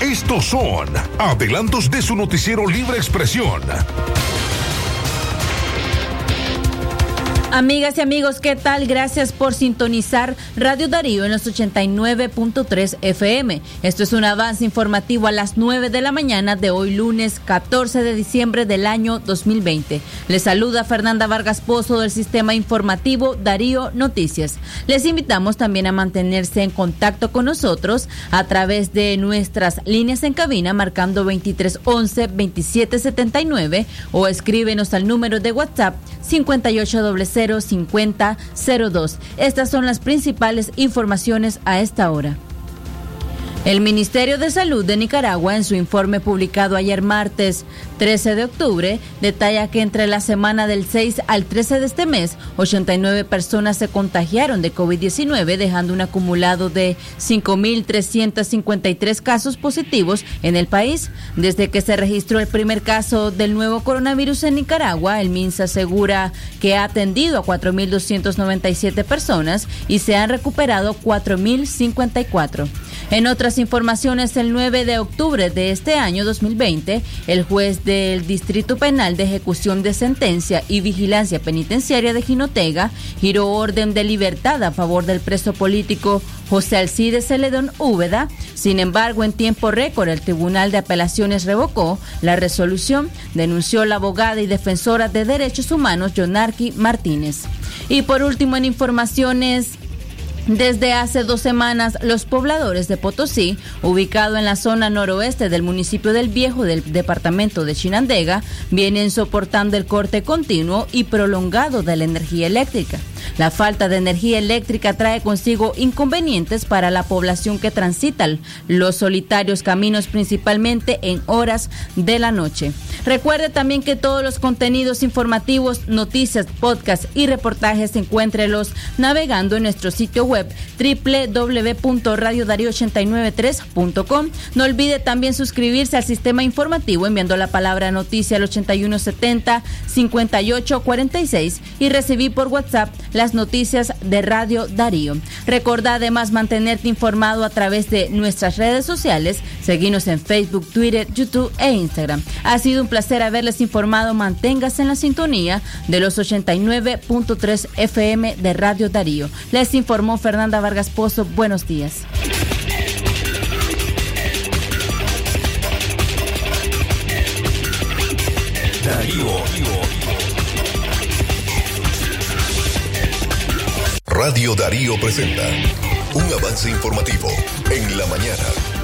Estos son adelantos de su noticiero Libre Expresión. Amigas y amigos, ¿qué tal? Gracias por sintonizar Radio Darío en los 89.3 FM. Esto es un avance informativo a las 9 de la mañana de hoy lunes 14 de diciembre del año 2020. Les saluda Fernanda Vargas Pozo del Sistema Informativo Darío Noticias. Les invitamos también a mantenerse en contacto con nosotros a través de nuestras líneas en cabina marcando 2311 2779 o escríbenos al número de WhatsApp 5800 5002. Estas son las principales informaciones a esta hora. El Ministerio de Salud de Nicaragua, en su informe publicado ayer martes 13 de octubre, detalla que entre la semana del 6 al 13 de este mes, 89 personas se contagiaron de COVID-19, dejando un acumulado de 5.353 casos positivos en el país. Desde que se registró el primer caso del nuevo coronavirus en Nicaragua, el MINSA asegura que ha atendido a 4.297 personas y se han recuperado 4.054. En otras informaciones, el 9 de octubre de este año 2020, el juez del Distrito Penal de Ejecución de Sentencia y Vigilancia Penitenciaria de Jinotega giró orden de libertad a favor del preso político José Alcides Celedón Úbeda. Sin embargo, en tiempo récord, el Tribunal de Apelaciones revocó la resolución, denunció la abogada y defensora de derechos humanos, Yonarqui Martínez. Y por último, en informaciones desde hace dos semanas, los pobladores de Potosí, ubicado en la zona noroeste del municipio del Viejo del departamento de Chinandega, vienen soportando el corte continuo y prolongado de la energía eléctrica. La falta de energía eléctrica trae consigo inconvenientes para la población que transita los solitarios caminos principalmente en horas de la noche. Recuerde también que todos los contenidos informativos, noticias, podcasts y reportajes encuéntrelos navegando en nuestro sitio web www.radiodario893.com. No olvide también suscribirse al sistema informativo enviando la palabra noticia al 8170 5846 y recibir por WhatsApp las noticias de Radio Darío. Recordá además mantenerte informado a través de nuestras redes sociales. Seguimos en Facebook, Twitter, YouTube e Instagram. Ha sido un placer haberles informado. Manténgase en la sintonía de los 89.3 FM de Radio Darío. Les informó Fernanda Vargas Pozo. Buenos días. Darío. Radio Darío presenta un avance informativo en la mañana.